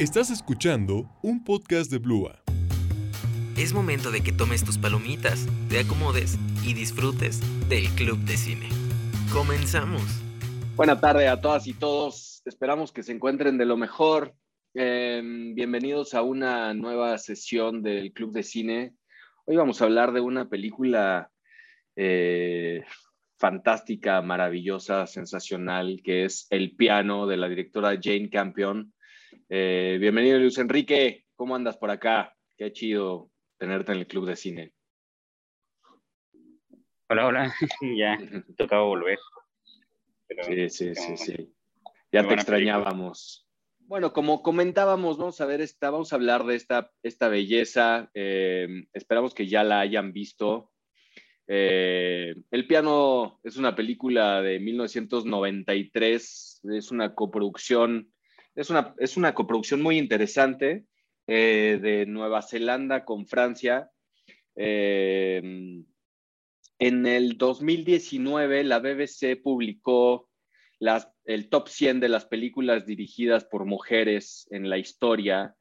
Estás escuchando un podcast de Blua. Es momento de que tomes tus palomitas, te acomodes y disfrutes del Club de Cine. Comenzamos. Buena tarde a todas y todos. Esperamos que se encuentren de lo mejor. Eh, bienvenidos a una nueva sesión del Club de Cine. Hoy vamos a hablar de una película eh, fantástica, maravillosa, sensacional, que es El piano de la directora Jane Campion. Eh, bienvenido, Luis Enrique. ¿Cómo andas por acá? Qué chido tenerte en el club de cine. Hola, hola. ya tocaba volver. sí, sí, sí, sí. Ya te extrañábamos. Bueno, como comentábamos, vamos a ver esta, vamos a hablar de esta, esta belleza. Eh, esperamos que ya la hayan visto. Eh, el piano es una película de 1993, es una coproducción es una, es una coproducción muy interesante eh, de Nueva Zelanda con Francia. Eh, en el 2019, la BBC publicó las, el top 100 de las películas dirigidas por mujeres en la historia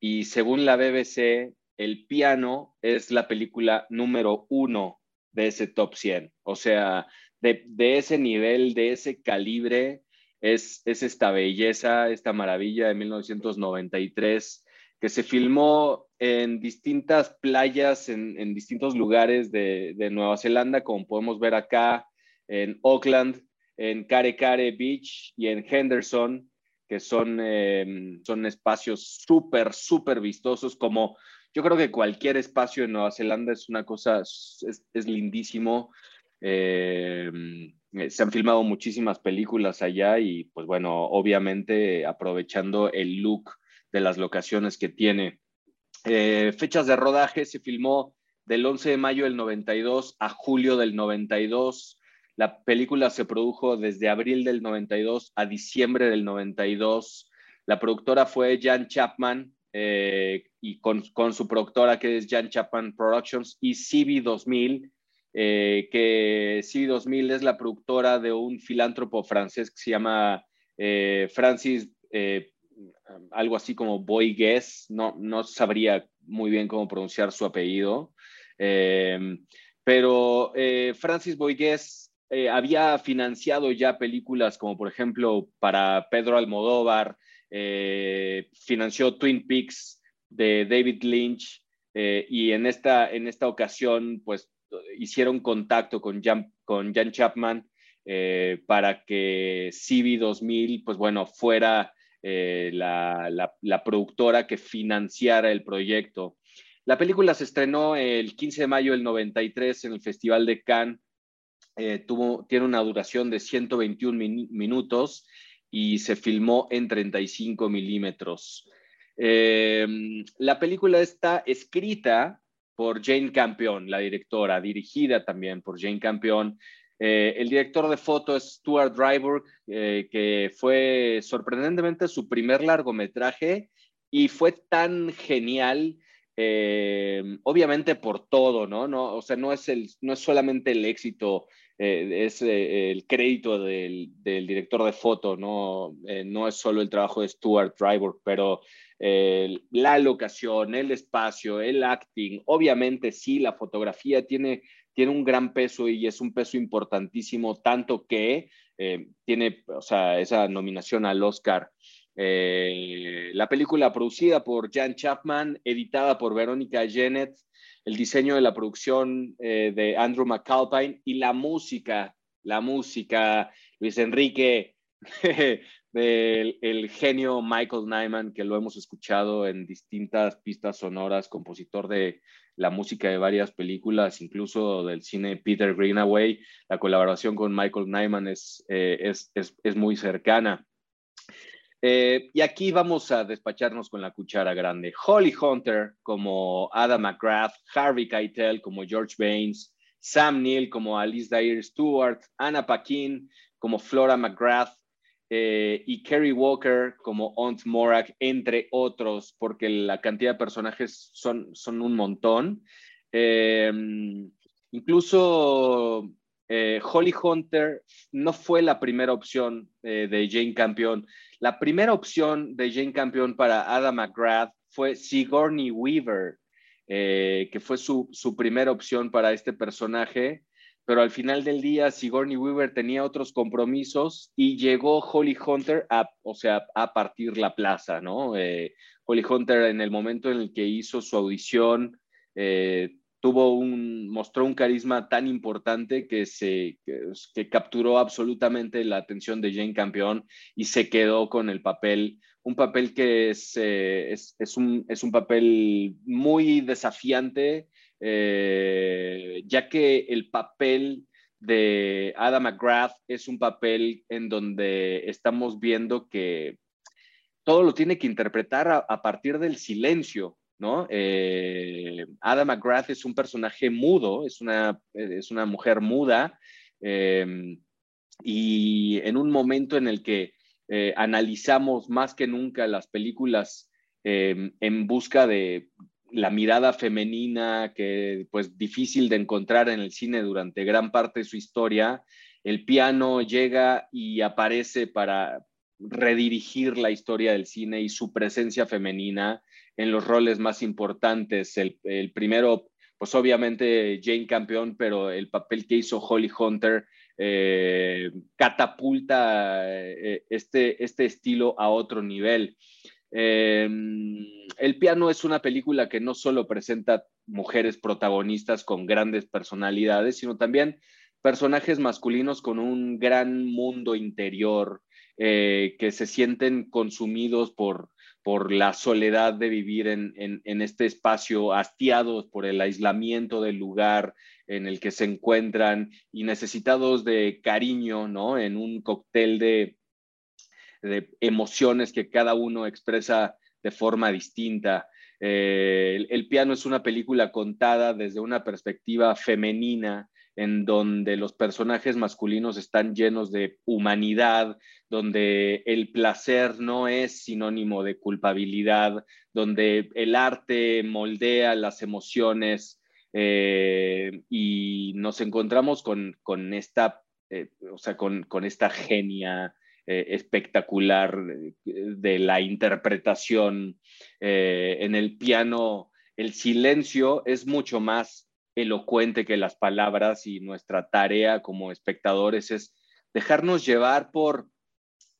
y según la BBC, El piano es la película número uno de ese top 100. O sea, de, de ese nivel, de ese calibre, es, esta belleza, esta maravilla de 1993 que se filmó en distintas playas, en, distintos lugares de, Nueva Zelanda, como podemos ver acá en Auckland, en Kare Kare Beach y en Henderson, que son, em, son espacios súper, súper vistosos, como yo creo que cualquier espacio en Nueva Zelanda es una cosa, es, es lindísimo. Eh, eh, se han filmado muchísimas películas allá y pues bueno, obviamente aprovechando el look de las locaciones que tiene. Eh, fechas de rodaje se filmó del 11 de mayo del 92 a julio del 92. La película se produjo desde abril del 92 a diciembre del 92. La productora fue Jan Chapman y con, con, su productora que es Jan Chapman Productions y CB 2000 eh, que C2000 es la productora de un filántropo francés que se llama eh, Francis, eh, algo así como Boygues, no, no sabría muy bien cómo pronunciar su apellido, pero Francis Boygues había financiado ya películas como por ejemplo para Pedro Almodóvar, financió Twin Peaks de David Lynch, y en esta, en esta ocasión, pues hicieron contacto con Jan, Chapman eh, para que CB2000, pues bueno, fuera eh, la, productora que financiara el proyecto. La película se estrenó el 15 de mayo del 93 en el Festival de Cannes. Eh, tiene una duración de 121 minutos y se filmó en 35 milímetros. la película está escrita por Jane Campion, la directora, dirigida también por Jane Campion. Eh, el director de foto es Stuart Driver, eh, que fue sorprendentemente su primer largometraje y fue tan genial, eh, obviamente por todo, ¿no? ¿no? O sea, no es, el, no es solamente el éxito, es el crédito del, del, director de foto, ¿no? no es solo el trabajo de Stuart Driver, pero la locación, el espacio, el acting, obviamente sí, la fotografía tiene, tiene un gran peso y es un peso importantísimo, tanto que eh, tiene, o sea, esa nominación al Oscar. Eh, la película producida por Jan Chapman, editada por Verónica Jennett, el diseño de la producción eh, de Andrew McAlpine y la música, la música, Luis Enrique, del el genio Michael Nyman, que lo hemos escuchado en distintas pistas sonoras, compositor de la música de varias películas, incluso del cine Peter Greenaway. La colaboración con Michael Nyman es, eh, es, es, es, muy cercana. Eh, y aquí vamos a despacharnos con la cuchara grande. Holly Hunter como Adam McGrath, Harvey Keitel como George Baines, Sam Neill como Alice Dyer Stewart, Anna Paquin como Flora McGrath, eh, y Kerry Walker como Ont Morak, entre otros, porque la cantidad de personajes son, son un montón. Eh, incluso eh, Holly Hunter no fue la primera opción eh, de Jane Campion. La primera opción de Jane Campion para Adam McGrath fue Sigourney Weaver, que fue su, su, primera opción para este personaje, pero al final del día Sigourney Weaver tenía otros compromisos y llegó Holly Hunter a, o sea, a partir la plaza, ¿no? Holly Hunter en el momento en el que hizo su audición, tuvo un, mostró un carisma tan importante que, se, que, capturó absolutamente la atención de Jane Campion y se quedó con el papel, un papel que es, eh, es, es, un, es un, papel muy desafiante, eh, ya que el papel de Adam McGrath es un papel en donde estamos viendo que todo lo tiene que interpretar a partir del silencio, ¿no? Eh, Ada McGrath es un personaje mudo, es una, es una mujer muda, em, y en un momento en el que eh, analizamos más que nunca las películas en busca de la mirada femenina, que pues difícil de encontrar en el cine durante gran parte de su historia, el piano llega y aparece para redirigir la historia del cine y su presencia femenina en los roles más importantes. El, primero, pues obviamente Jane Campion, pero el papel que hizo Holly Hunter eh, catapulta eh, este, este estilo a otro nivel. Em, el piano es una película que no solo presenta mujeres protagonistas con grandes personalidades, sino también personajes masculinos con un gran mundo interior eh, que se sienten consumidos por, por la soledad de vivir en, este espacio, hastiados por el aislamiento del lugar en el que se encuentran y necesitados de cariño, ¿no? En un cóctel de, emociones que cada uno expresa de forma distinta. Eh, el, piano es una película contada desde una perspectiva femenina, en donde los personajes masculinos están llenos de humanidad, donde el placer no es sinónimo de culpabilidad, donde el arte moldea las emociones eh, y nos encontramos con, esta, eh, o sea, con, esta genia eh, espectacular de la interpretación en el piano. El silencio es mucho más elocuente que las palabras y nuestra tarea como espectadores es dejarnos llevar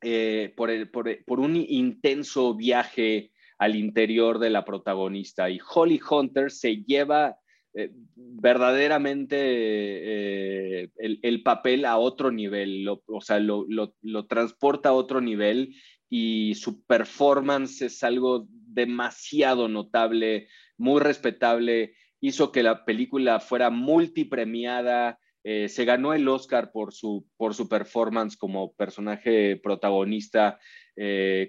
eh, por, por, un intenso viaje al interior de la protagonista. Y Holly Hunter se lleva eh, verdaderamente eh, el, papel a otro nivel, o sea, lo, lo, transporta a otro nivel y su performance es algo demasiado notable, muy respetable hizo que la película fuera multipremiada, eh, se ganó el Oscar por su, por su performance como personaje protagonista.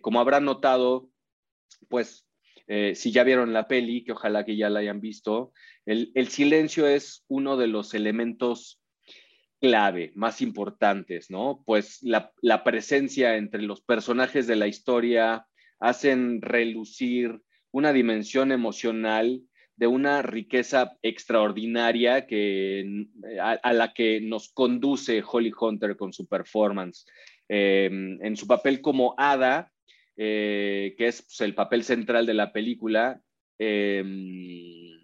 Como habrán notado, pues eh, si ya vieron la peli, que ojalá que ya la hayan visto, el, silencio es uno de los elementos clave, más importantes, ¿no? Pues la, presencia entre los personajes de la historia hacen relucir una dimensión emocional de una riqueza extraordinaria que, a, la que nos conduce Holly Hunter con su performance. Em, en su papel como Ada, eh, que es pues, el papel central de la película, em,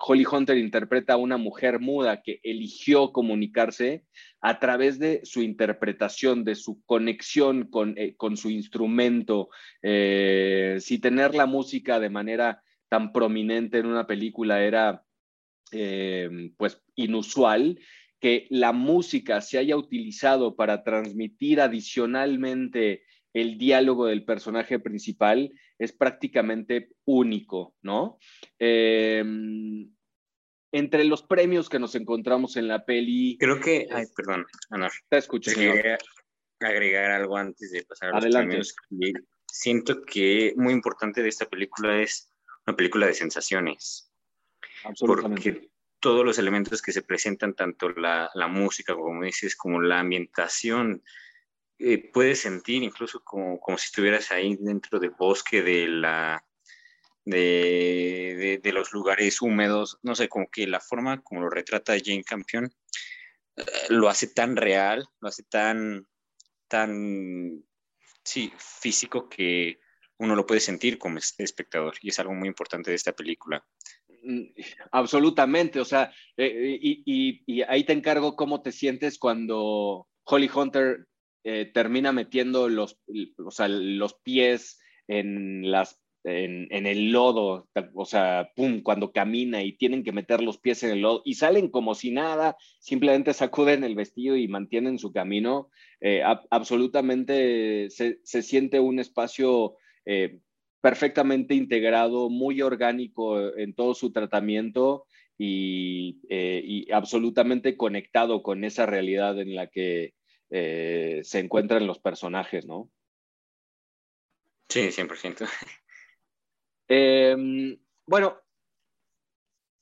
Holly Hunter interpreta a una mujer muda que eligió comunicarse a través de su interpretación, de su conexión con, eh, con su instrumento, eh, si tener la música de manera tan prominente en una película era eh, pues inusual, que la música se haya utilizado para transmitir adicionalmente el diálogo del personaje principal es prácticamente único, ¿no? Em, entre los premios que nos encontramos en la peli. Creo que, ay, perdón, Ana. Te escucho. Quería agregar algo antes de pasar a los Adelante. premios. Siento que muy importante de esta película es una película de sensaciones. Porque todos los elementos que se presentan, tanto la, música, como dices, como la ambientación, eh, puedes sentir incluso como, como, si estuvieras ahí dentro del bosque de la de, de, los lugares húmedos, no sé, como que la forma como lo retrata Jane Campion lo hace tan real, lo hace tan, tan, sí, físico que uno lo puede sentir como espectador y es algo muy importante de esta película. Mm, absolutamente, o sea, eh, y, ahí te encargo cómo te sientes cuando Holly Hunter eh, termina metiendo los, los pies en las en, el lodo, o sea, pum, cuando camina y tienen que meter los pies en el lodo y salen como si nada, simplemente sacuden el vestido y mantienen su camino, eh, absolutamente se, siente un espacio eh, perfectamente integrado, muy orgánico en todo su tratamiento y, eh, absolutamente conectado con esa realidad en la que se encuentran los personajes, ¿no? Sí, 100%. Em, bueno,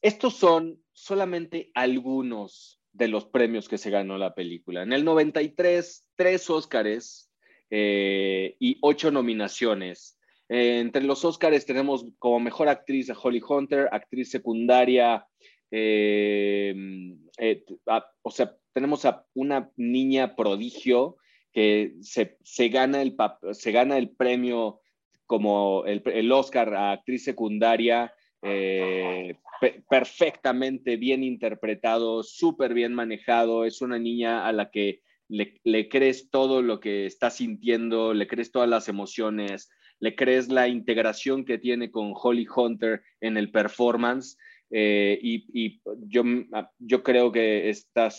estos son solamente algunos de los premios que se ganó la película. En el 93, tres Óscares eh, y ocho nominaciones. Eh, entre los Óscares tenemos como mejor actriz a Holly Hunter, actriz secundaria, em, eh, o sea, tenemos a una niña prodigio que se, se, gana, el, se gana el premio como el, Oscar a actriz secundaria, eh, perfectamente bien interpretado, súper bien manejado. Es una niña a la que le, crees todo lo que está sintiendo, le crees todas las emociones, le crees la integración que tiene con Holly Hunter en el performance. Eh, y, yo, yo creo que está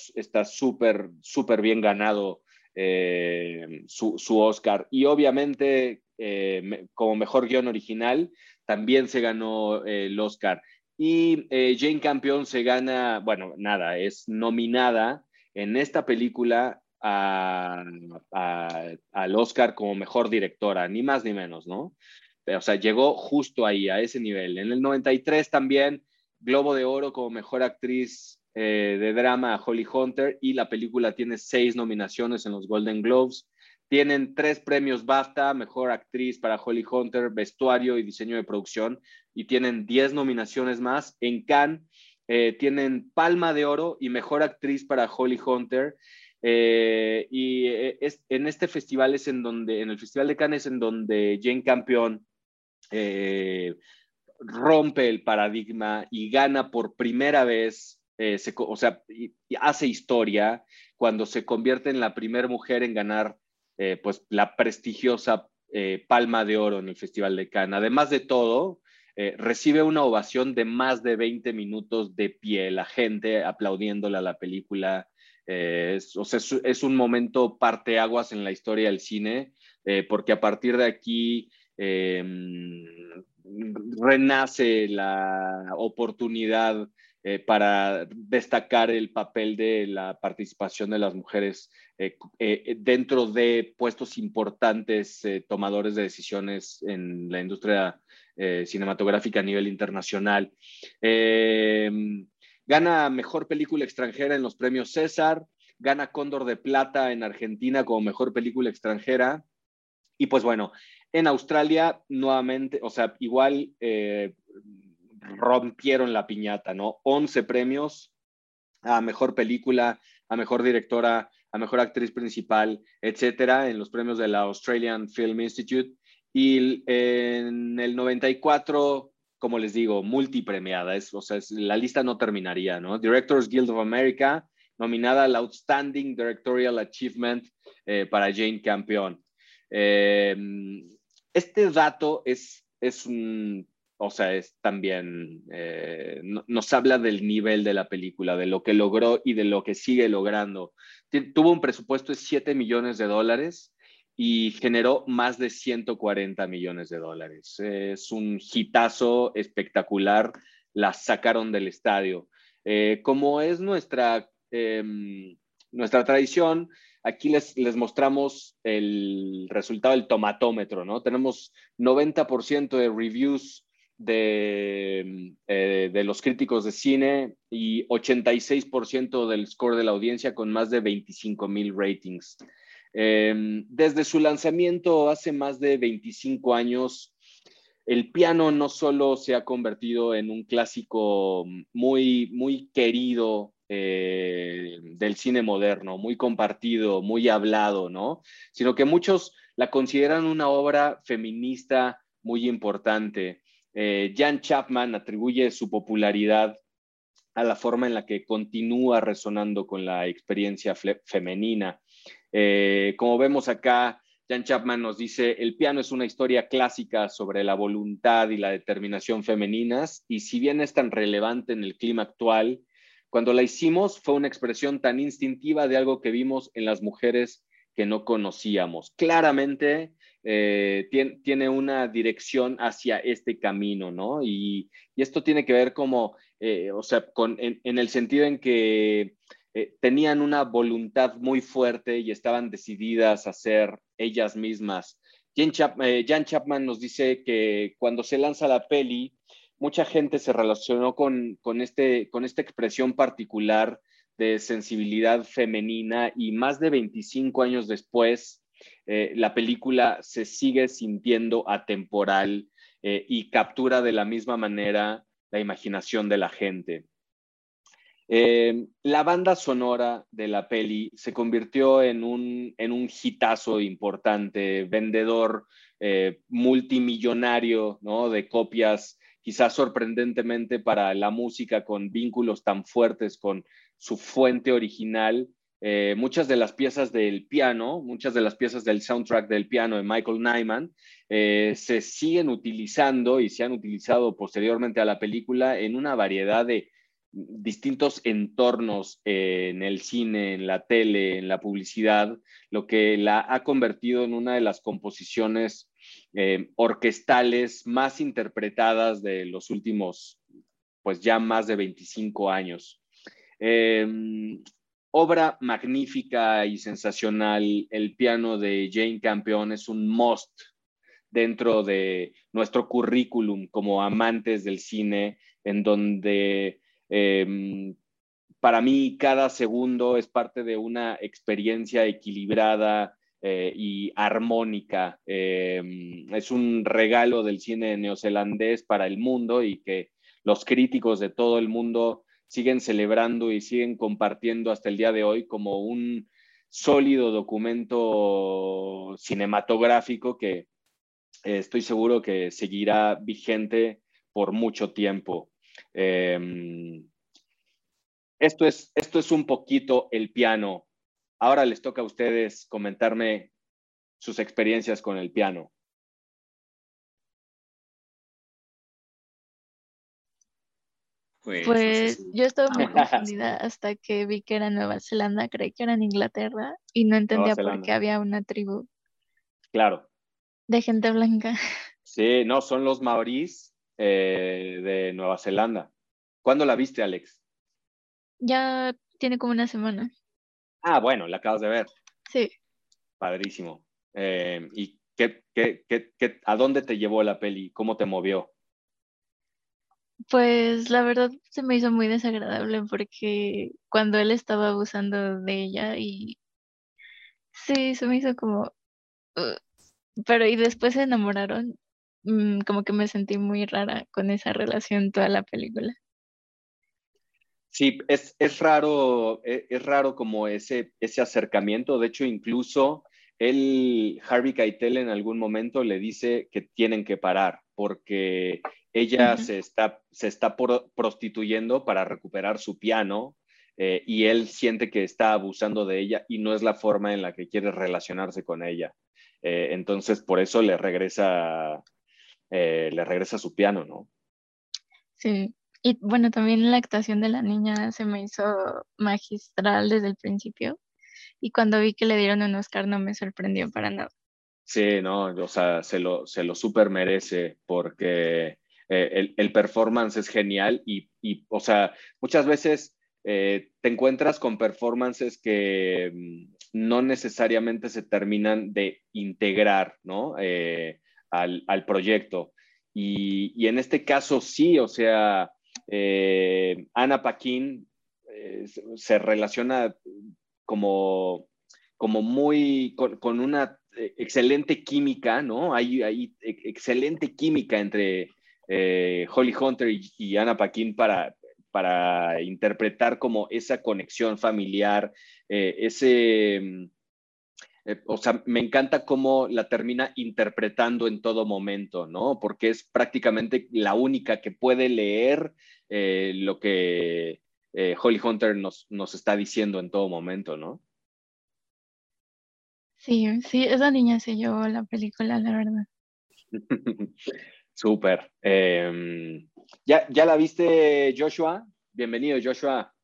súper, súper bien ganado eh, su, su, Oscar. Y obviamente eh, como mejor guion original, también se ganó el Oscar. Y Jane Campion se gana, bueno, nada, es nominada en esta película al Oscar como mejor directora, ni más ni menos, ¿no? O sea, llegó justo ahí, a ese nivel. En el 93 también, Globo de Oro como mejor actriz de drama a Holly Hunter y la película tiene seis nominaciones en los Golden Globes. Tienen tres premios BAFTA, Mejor Actriz para Holly Hunter, Vestuario y Diseño de Producción, y tienen diez nominaciones más. En Cannes eh, tienen Palma de Oro y Mejor Actriz para Holly Hunter. Eh, y eh, en este festival es en donde, en el Festival de Cannes es en donde Jane Campion rompe el paradigma y gana por primera vez, o sea, hace historia cuando se convierte en la primera mujer en ganar eh, pues la prestigiosa eh, Palma de Oro en el Festival de Cannes. Además de todo, eh, recibe una ovación de más de 20 minutos de pie, la gente aplaudiéndole a la película. Es, o sea, es, un momento parteaguas en la historia del cine, porque a partir de aquí renace la oportunidad eh, para destacar el papel de la participación de las mujeres eh, eh, dentro de puestos importantes, tomadores de decisiones en la industria cinematográfica a nivel internacional. gana mejor película extranjera en los premios César, gana Cóndor de Plata en Argentina como mejor película extranjera. Y pues bueno, en Australia nuevamente, o sea, igual rompieron la piñata, ¿no? 11 premios a mejor película, a mejor directora, a mejor actriz principal, etcétera, en los premios de la Australian Film Institute. Y en el 94, como les digo, multipremiada, es, o sea, la lista no terminaría, ¿no? Directors Guild of America, nominada al Outstanding Directorial Achievement eh, para Jane Campion. Eh, este dato es, es un o sea, es también, eh, nos habla del nivel de la película, de lo que logró y de lo que sigue logrando. Tuvo un presupuesto de 7 millones de dólares y generó más de 140 millones de dólares. Es un hitazo espectacular, la sacaron del estadio. Eh, como es nuestra, em, nuestra tradición, aquí les, les mostramos el resultado del tomatómetro, ¿no? Tenemos 90% de reviews de, eh, de, los críticos de cine y 86% del score de la audiencia con más de 25 mil ratings. Em, desde su lanzamiento hace más de 25 años, el piano no solo se ha convertido en un clásico muy, muy querido eh, del cine moderno, muy compartido, muy hablado, ¿no? Sino que muchos la consideran una obra feminista muy importante. Eh, Jan Chapman atribuye su popularidad a la forma en la que continúa resonando con la experiencia femenina. Eh, como vemos acá, Jan Chapman nos dice, el piano es una historia clásica sobre la voluntad y la determinación femeninas, y si bien es tan relevante en el clima actual, cuando la hicimos fue una expresión tan instintiva de algo que vimos en las mujeres que no conocíamos. Claramente eh, tiene, una dirección hacia este camino, ¿no? Y, esto tiene que ver como, eh, o sea, en, el sentido en que eh, tenían una voluntad muy fuerte y estaban decididas a ser ellas mismas. Jan Chapman nos dice que cuando se lanza la peli, mucha gente se relacionó con, este, con esta expresión particular de sensibilidad femenina y más de 25 años después, eh, la película se sigue sintiendo atemporal eh, y captura de la misma manera la imaginación de la gente. Eh, la banda sonora de la peli se convirtió en un, en un hitazo importante, vendedor multimillonario ¿no? de copias quizás sorprendentemente para la música con vínculos tan fuertes con su fuente original. Eh, muchas de las piezas del piano, muchas de las piezas del soundtrack del piano de Michael Nyman eh, se siguen utilizando y se han utilizado posteriormente a la película en una variedad de distintos entornos eh, en el cine, en la tele, en la publicidad, lo que la ha convertido en una de las composiciones eh, orquestales más interpretadas de los últimos, pues ya más de 25 años. Em, obra magnífica y sensacional, el piano de Jane Campion es un must dentro de nuestro currículum como amantes del cine, en donde em, para mí cada segundo es parte de una experiencia equilibrada, eh, y armónica. Eh, es un regalo del cine neozelandés para el mundo y que los críticos de todo el mundo siguen celebrando y siguen compartiendo hasta el día de hoy como un sólido documento cinematográfico que eh, estoy seguro que seguirá vigente por mucho tiempo. esto, es, esto es un poquito el piano Ahora les toca a ustedes comentarme sus experiencias con el piano. Pues, pues yo estaba muy confundida hasta que vi que era Nueva Zelanda, creí que era en Inglaterra y no entendía por qué había una tribu. Claro. De gente blanca. Sí, no, son los maorís eh, de Nueva Zelanda. ¿Cuándo la viste, Alex? Ya tiene como una semana. Ah, bueno, la acabas de ver. Sí. Padrísimo. Eh, ¿Y qué, qué, qué, a dónde te llevó la peli? ¿Cómo te movió? Pues la verdad se me hizo muy desagradable porque cuando él estaba abusando de ella y sí, se me hizo como... pero y después se enamoraron, mm, como que me sentí muy rara con esa relación toda la película. Sí, es, raro, e, es, raro como ese, ese acercamiento. De hecho, incluso él, Harvey Keitel en algún momento le dice que tienen que parar porque ella se está, se está prostituyendo para recuperar su piano eh, y él siente que está abusando de ella y no es la forma en la que quiere relacionarse con ella. Eh, entonces, por eso le regresa, eh, le regresa su piano, ¿no? Sí, y bueno, también la actuación de la niña se me hizo magistral desde el principio. Y cuando vi que le dieron un Oscar no me sorprendió para nada. Sí, no, o sea, se lo, se lo super merece porque eh, el, performance es genial y, o sea, muchas veces eh, te encuentras con performances que mm, no necesariamente se terminan de integrar, ¿no? Eh, al, al, proyecto. Y, y, en este caso sí, o sea, eh, Ana Paquín eh, se relaciona como, como muy con, una excelente química, ¿no? Hay, hay excelente química entre eh, Holly Hunter y, Ana Paquin para, para interpretar como esa conexión familiar, eh, ese, mm, eh, o sea, me encanta cómo la termina interpretando en todo momento, ¿no? Porque es prácticamente la única que puede leer eh, lo que Holly Hunter nos, nos está diciendo en todo momento, ¿no? Sí, sí, esa niña se llevó la película, la verdad. Súper. Em, ¿ya, ¿Ya la viste, Joshua? Bienvenido, Joshua.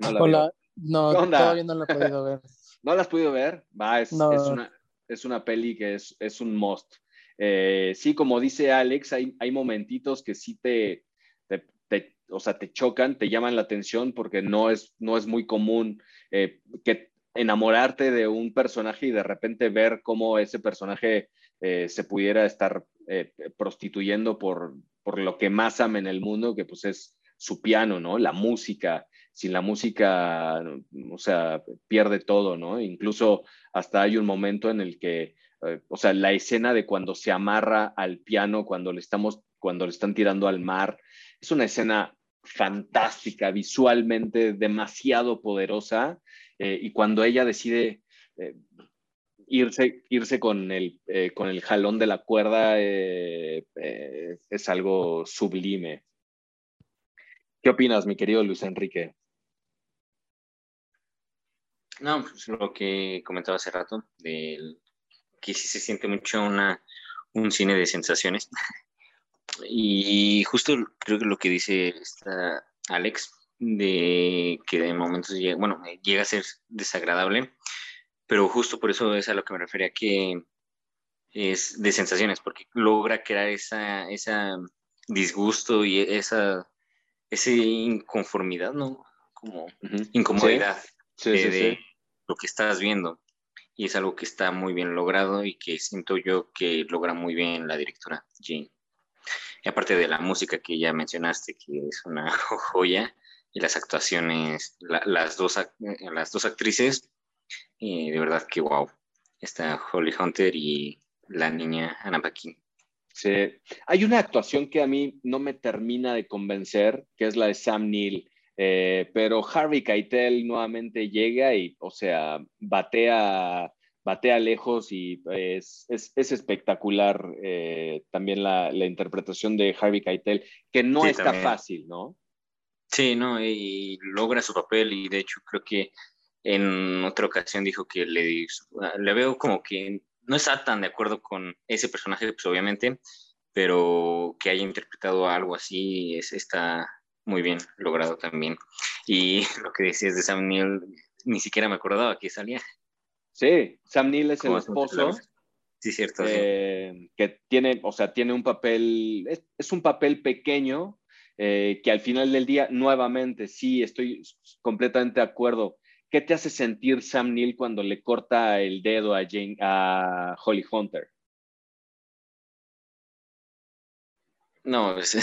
Hola, no, todavía no la he podido ver. ¿No la has podido ver? Va, es, una, es una peli que es, es un must. Eh, sí, como dice Alex, hay, hay momentitos que sí te, te, o sea, te chocan, te llaman la atención porque no es, no es muy común eh, que enamorarte de un personaje y de repente ver cómo ese personaje eh, se pudiera estar prostituyendo por, por lo que más ama en el mundo, que pues es su piano, ¿no? La música, sin la música, o sea, pierde todo, ¿no? Incluso hasta hay un momento en el que, eh, o sea, la escena de cuando se amarra al piano, cuando le estamos, cuando le están tirando al mar, es una escena fantástica, visualmente demasiado poderosa, eh, y cuando ella decide eh, irse, irse con, el, con el jalón de la cuerda, es algo sublime. ¿Qué opinas, mi querido Luis Enrique? No, pues lo que comentaba hace rato, del, que sí se siente mucho una, un cine de sensaciones. y justo creo que lo que dice esta Alex, de que de momentos llega, bueno, llega a ser desagradable, pero justo por eso es a lo que me refería que es de sensaciones, porque logra crear esa, esa disgusto y esa, esa inconformidad, ¿no? Como incomodidad de, lo que estás viendo. Y es algo que está muy bien logrado y que siento yo que logra muy bien la directora Jane. Y aparte de la música que ya mencionaste, que es una joya, y las actuaciones, las, dos, las dos actrices, y de verdad que wow. Está Holly Hunter y la niña Anna Paquin. Sí, hay una actuación que a mí no me termina de convencer, que es la de Sam Neill. Eh, pero Harvey Keitel nuevamente llega y, o sea, batea, batea lejos y es, espectacular eh, también la, interpretación de Harvey Keitel, que no está fácil, ¿no? Sí, no, y logra su papel y de hecho creo que en otra ocasión dijo que le, le veo como que no está tan de acuerdo con ese personaje, pues obviamente, pero que haya interpretado algo así es, está, muy bien logrado también. Y lo que decías de Sam Neill, ni siquiera me acordaba que salía. Sí, Sam Neill es el esposo. Sí, cierto. Eh, que tiene, o sea, tiene un papel, es, un papel pequeño eh, que al final del día, nuevamente, sí, estoy completamente de acuerdo. ¿Qué te hace sentir Sam Neill cuando le corta el dedo a, Jane, a Holly Hunter? No, es,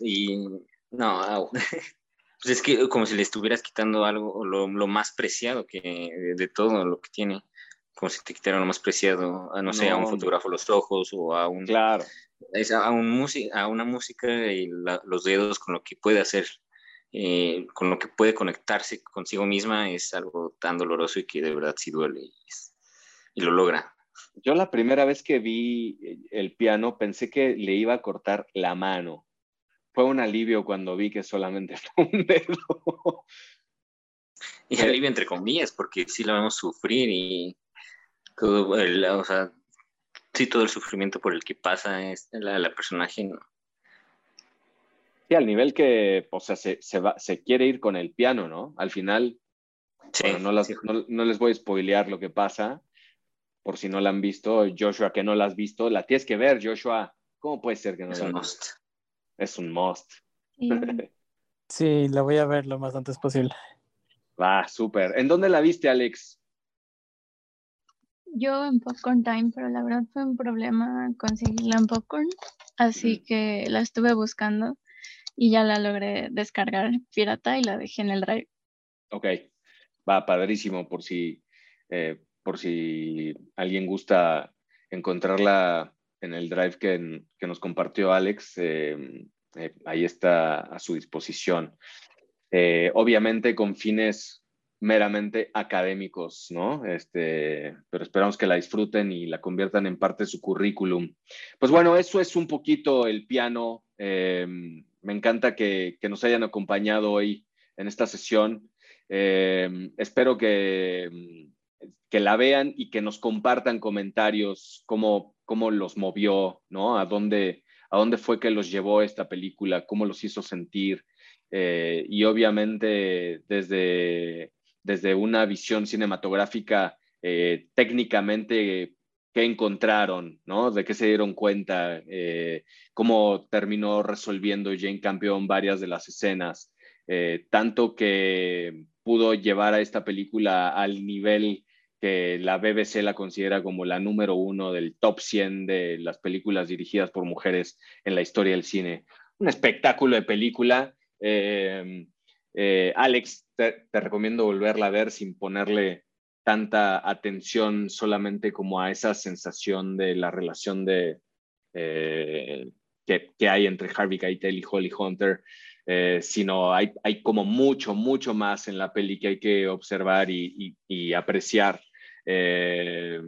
y no, pues es que como si le estuvieras quitando algo, lo, lo más preciado que de, todo lo que tiene, como si te quitaran lo más preciado, a, no, sé, a un fotógrafo los ojos o a un... Claro. a, un a una música y los dedos con lo que puede hacer, eh, con lo que puede conectarse consigo misma es algo tan doloroso y que de verdad sí duele y lo logra. Yo la primera vez que vi el piano pensé que le iba a cortar la mano. Fue un alivio cuando vi que solamente fue un dedo. Y alivio entre comillas, porque sí la vemos sufrir y todo el, o sea, sí todo el sufrimiento por el que pasa es la, personaje. ¿no? Sí, al nivel que, o sea, se, va, se quiere ir con el piano, ¿no? Al final, no, no, les voy a spoilear lo que pasa, por si no la han visto, Joshua que no la has visto, la tienes que ver, Joshua. ¿Cómo puede ser que no es la un must. Es un must. Sí. la voy a ver lo más antes posible. Va, súper. ¿En dónde la viste, Alex? Yo en Popcorn Time, pero la verdad fue un problema conseguirla en Popcorn, así que la estuve buscando y ya la logré descargar pirata y la dejé en el drive. Ok, va, padrísimo, por si eh, por si alguien gusta encontrarla en el drive que, que nos compartió Alex. Eh, eh, ahí está a su disposición. obviamente con fines meramente académicos, ¿no? Este, pero esperamos que la disfruten y la conviertan en parte de su currículum. Pues bueno, eso es un poquito el piano. Eh, me encanta que, nos hayan acompañado hoy en esta sesión. Eh, espero que, que la vean y que nos compartan comentarios, cómo, cómo los movió, ¿no? A dónde, a dónde fue que los llevó esta película, cómo los hizo sentir. Eh, y obviamente desde desde una visión cinematográfica eh, técnicamente qué encontraron, ¿no? De qué se dieron cuenta, eh, cómo terminó resolviendo Jane Campion varias de las escenas, eh, tanto que pudo llevar a esta película al nivel que la BBC la considera como la número uno del top 100 de las películas dirigidas por mujeres en la historia del cine. Un espectáculo de película. Alex, te, recomiendo volverla a ver sin ponerle tanta atención solamente como a esa sensación de la relación de, eh, que, hay entre Harvey Keitel y Holly Hunter, eh, sino hay, hay, como mucho, mucho más en la peli que hay que observar y, apreciar. Eh,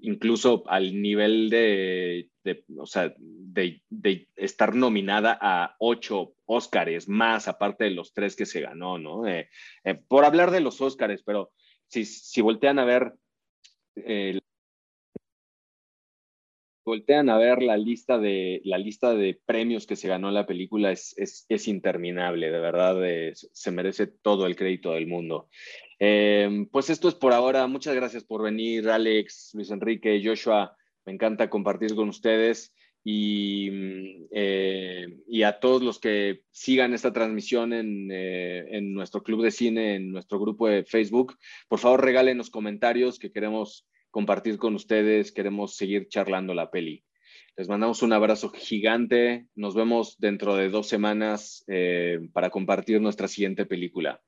incluso al nivel de, o sea, de, estar nominada a ocho Óscares más, aparte de los tres que se ganó, ¿no? Eh, eh, por hablar de los Óscares, pero si, si voltean a ver eh, voltean a ver la lista de, la lista de premios que se ganó la película, es, es, interminable, de verdad, se merece todo el crédito del mundo. Em, pues esto es por ahora. Muchas gracias por venir, Alex, Luis Enrique, Joshua. Me encanta compartir con ustedes. Y, mm, eh, y, a todos los que sigan esta transmisión en, eh, en, nuestro club de cine, en nuestro grupo de Facebook, por favor regalen los comentarios que queremos compartir con ustedes, queremos seguir charlando la peli. Les mandamos un abrazo gigante, nos vemos dentro de dos semanas eh, para compartir nuestra siguiente película.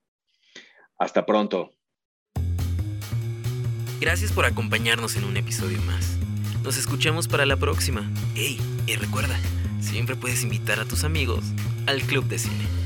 Hasta pronto. Gracias por acompañarnos en un episodio más. Nos escuchamos para la próxima. Hey, y recuerda, siempre puedes invitar a tus amigos al Club de Cine.